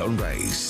Climax Sunrise.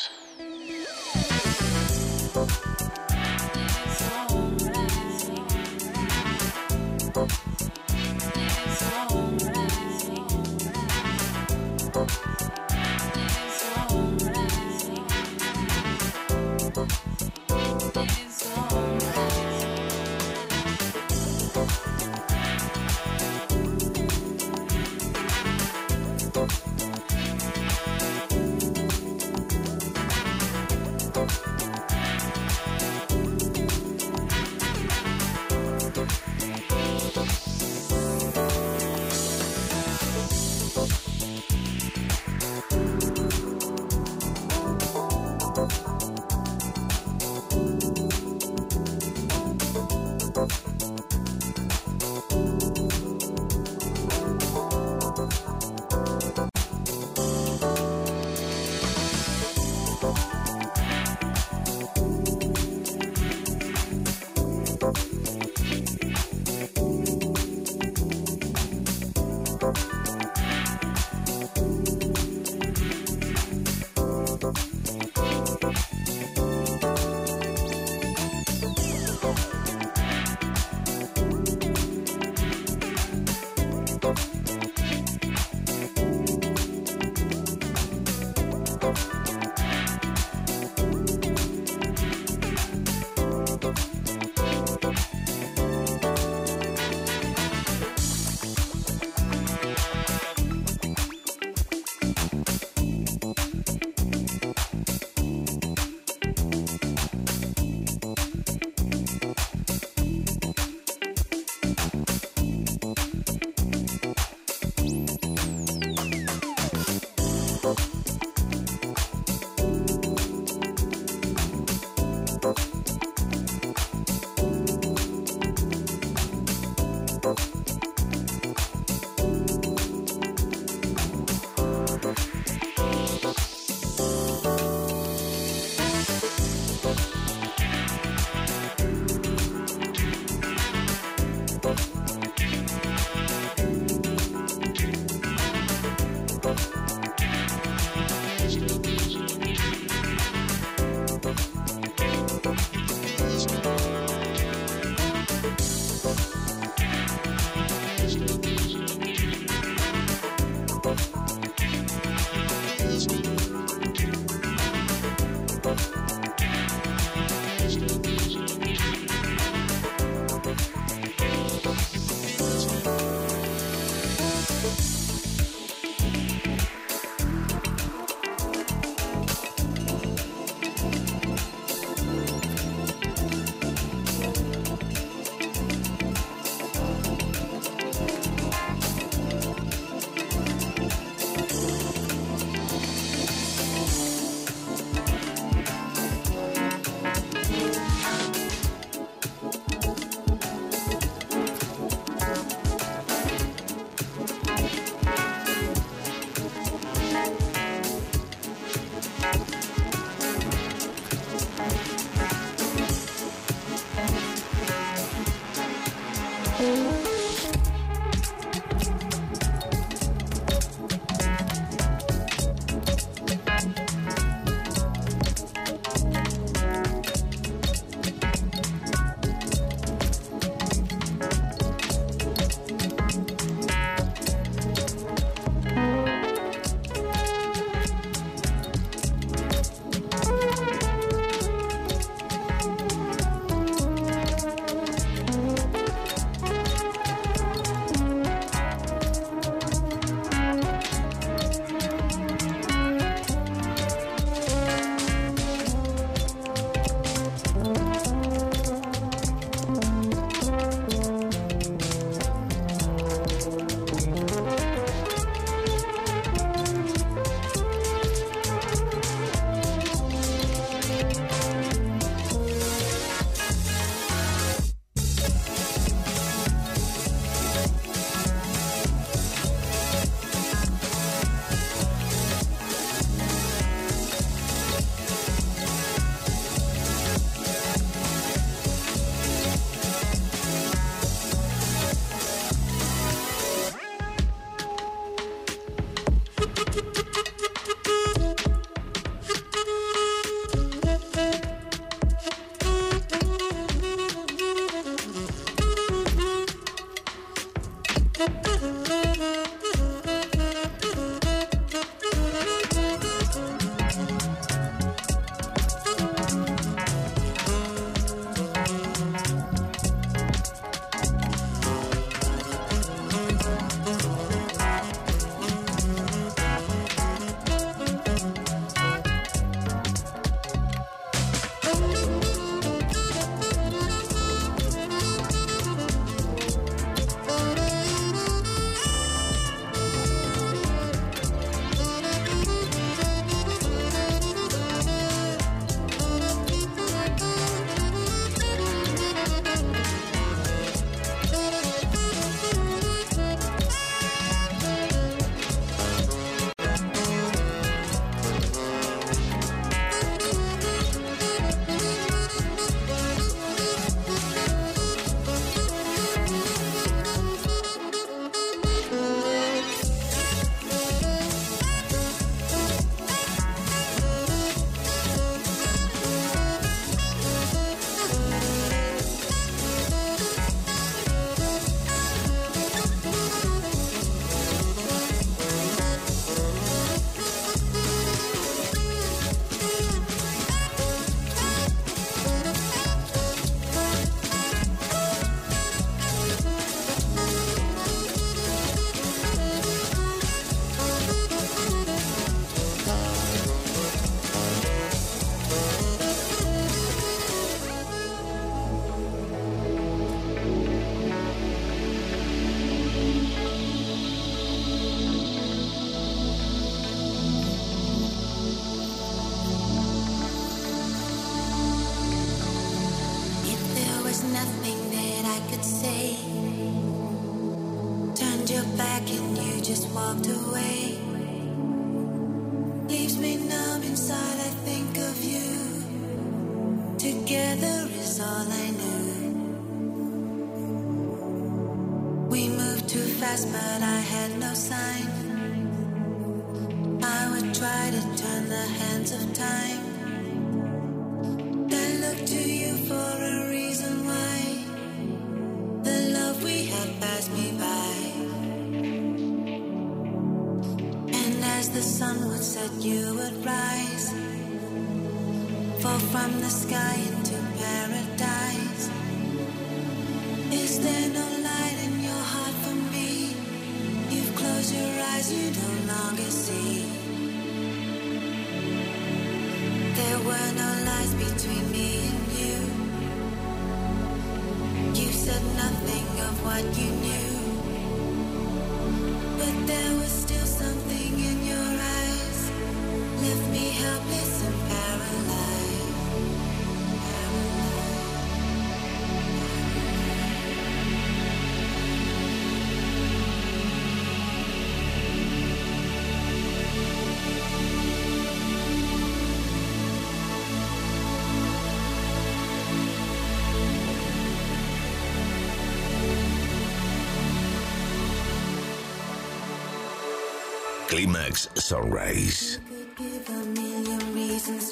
Climax Sunrise.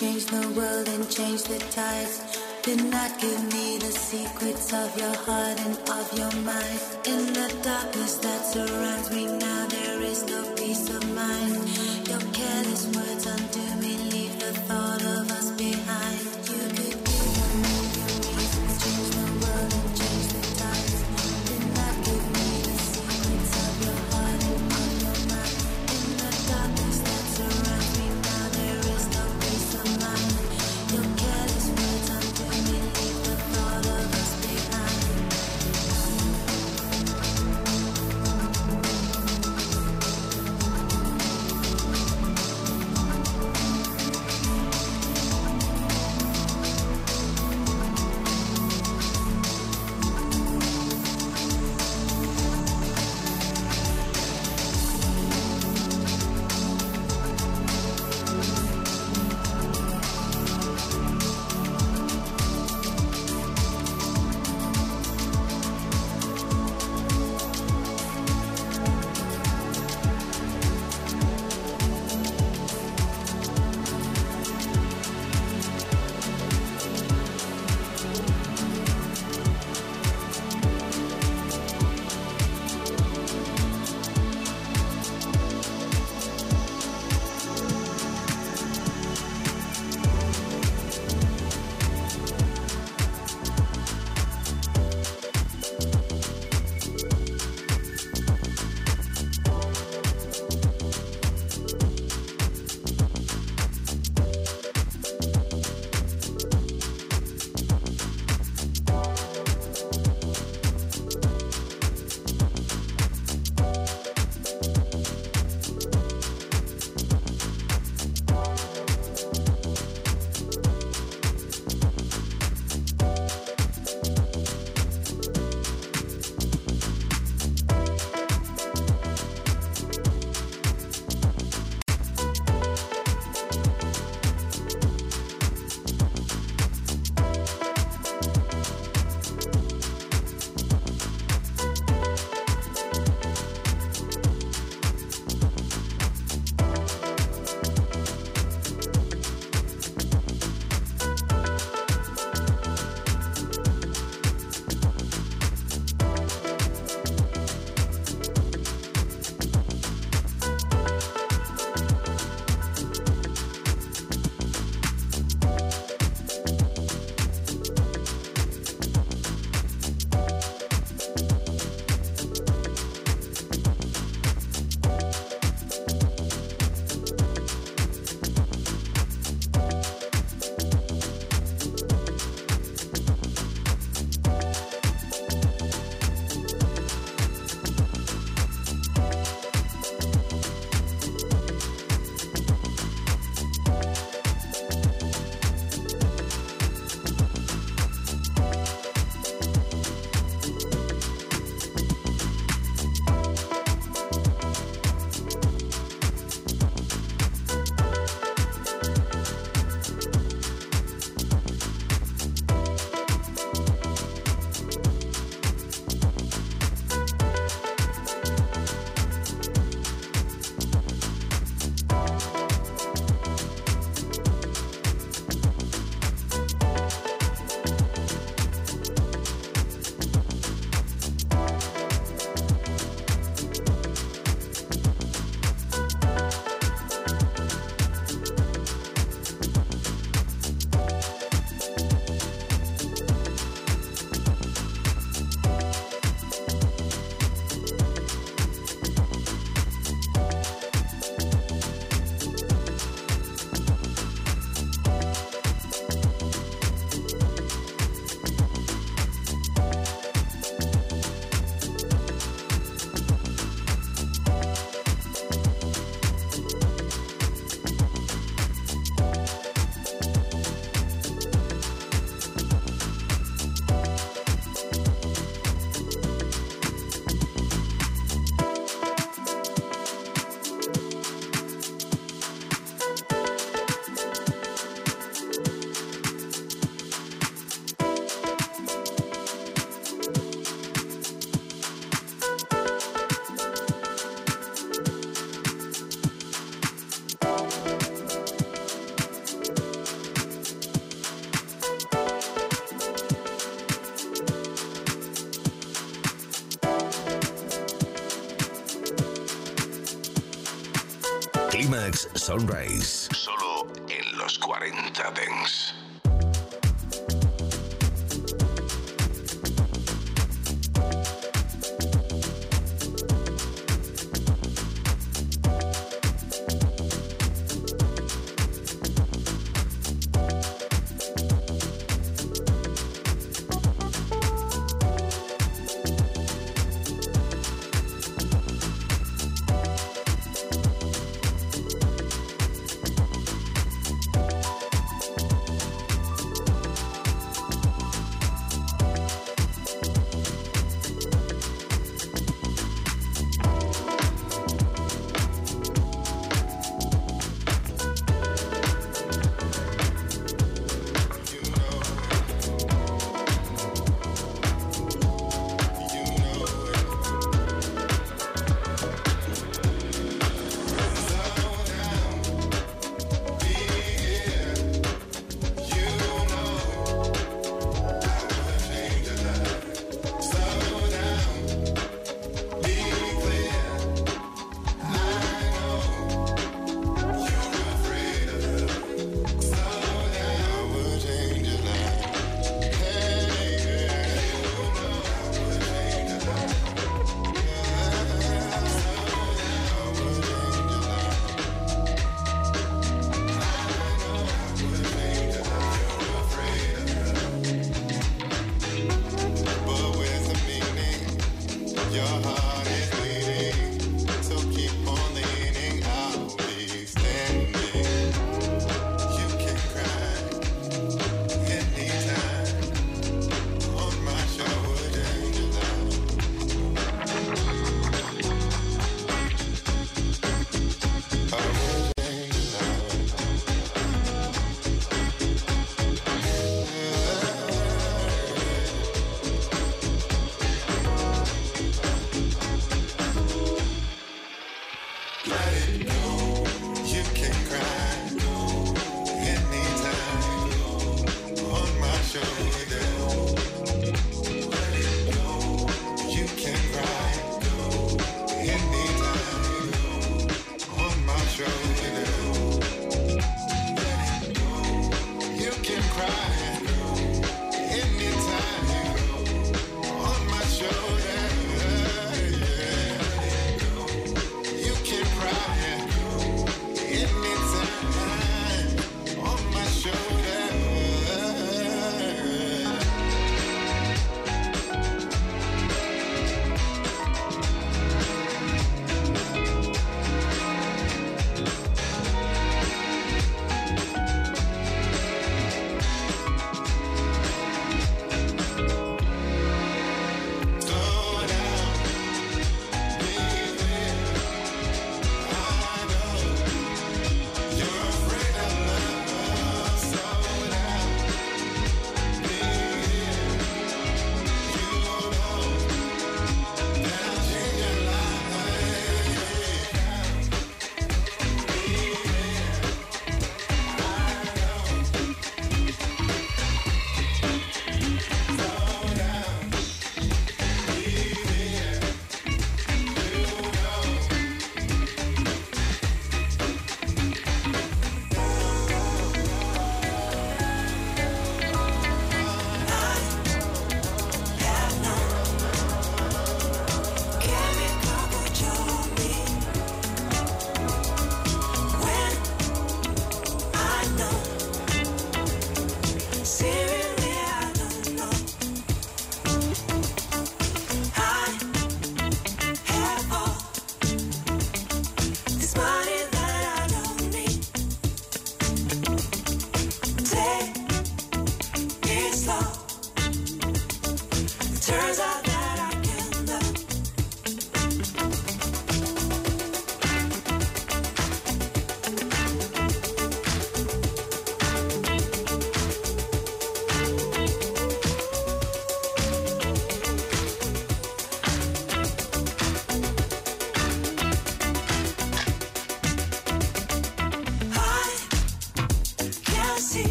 Change the world and change the tides. Did not give me the secrets of your heart and of your mind. In the darkness that surrounds me now, there is no peace of mind. Your careless words Sunrise.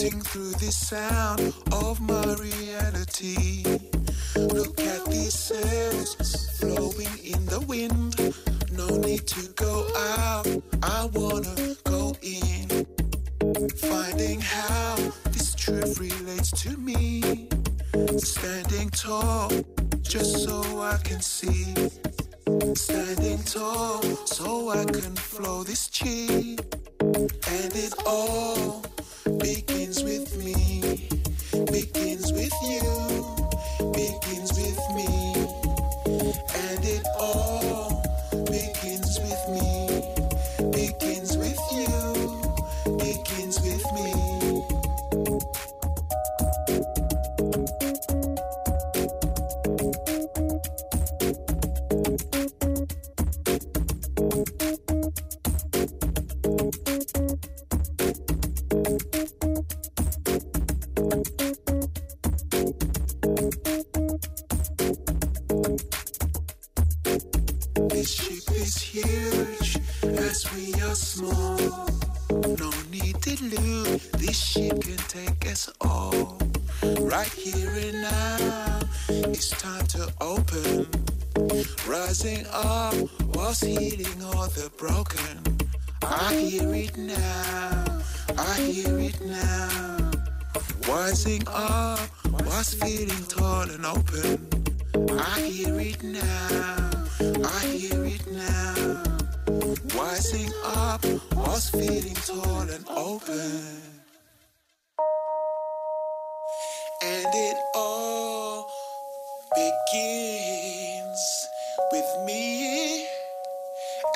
Floating through the sound of my reality. Look at these sails flowing in the wind. No need to go out, I wanna go in. Finding how this truth relates to me. Standing tall, just so I can see. Standing tall, so I can flow this chi. And it all awakens.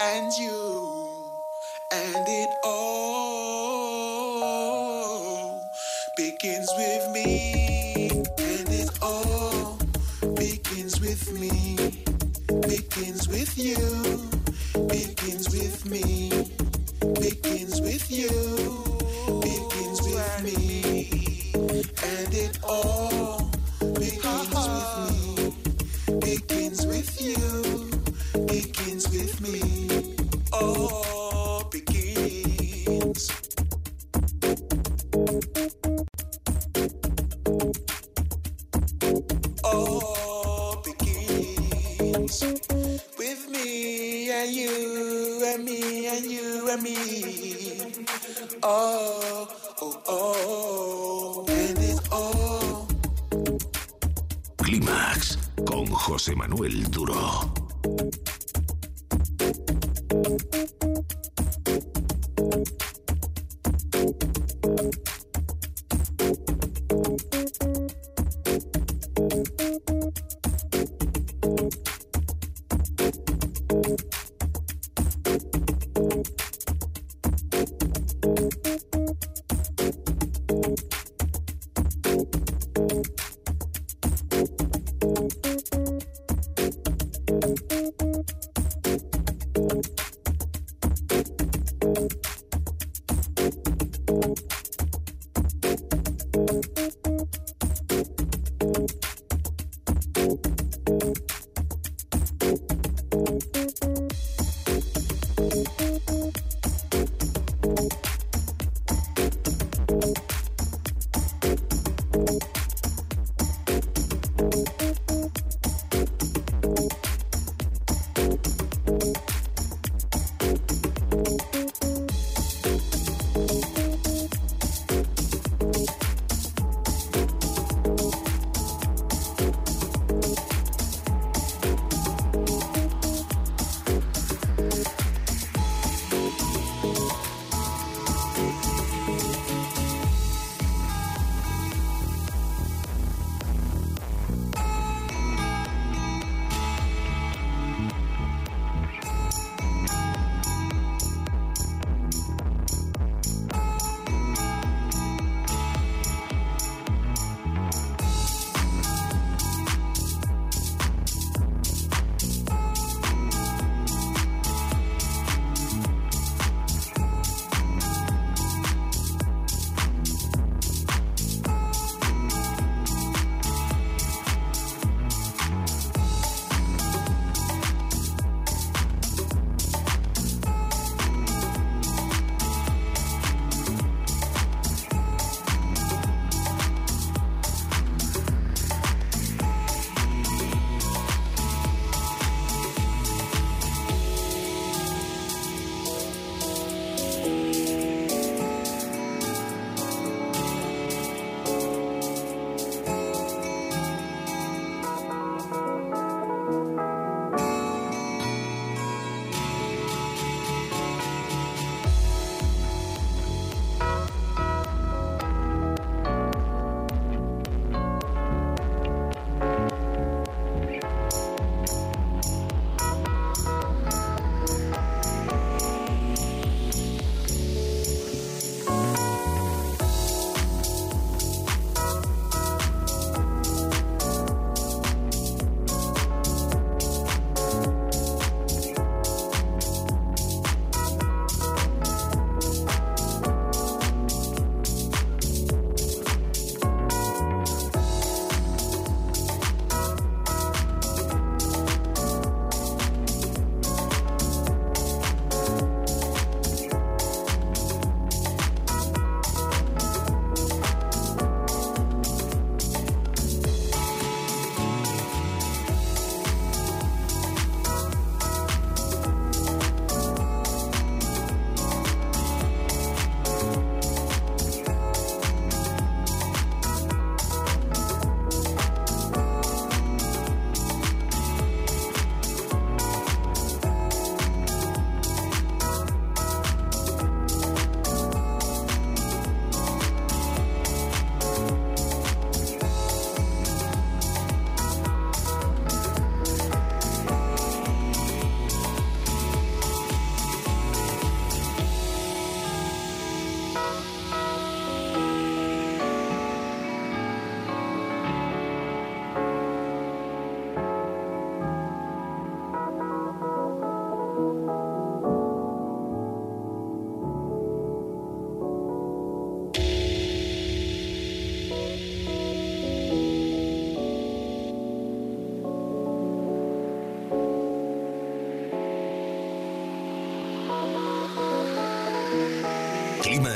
and you and it all begins with me and it all begins with me begins with you begins with me begins with you begins with me and it all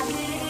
Cause I've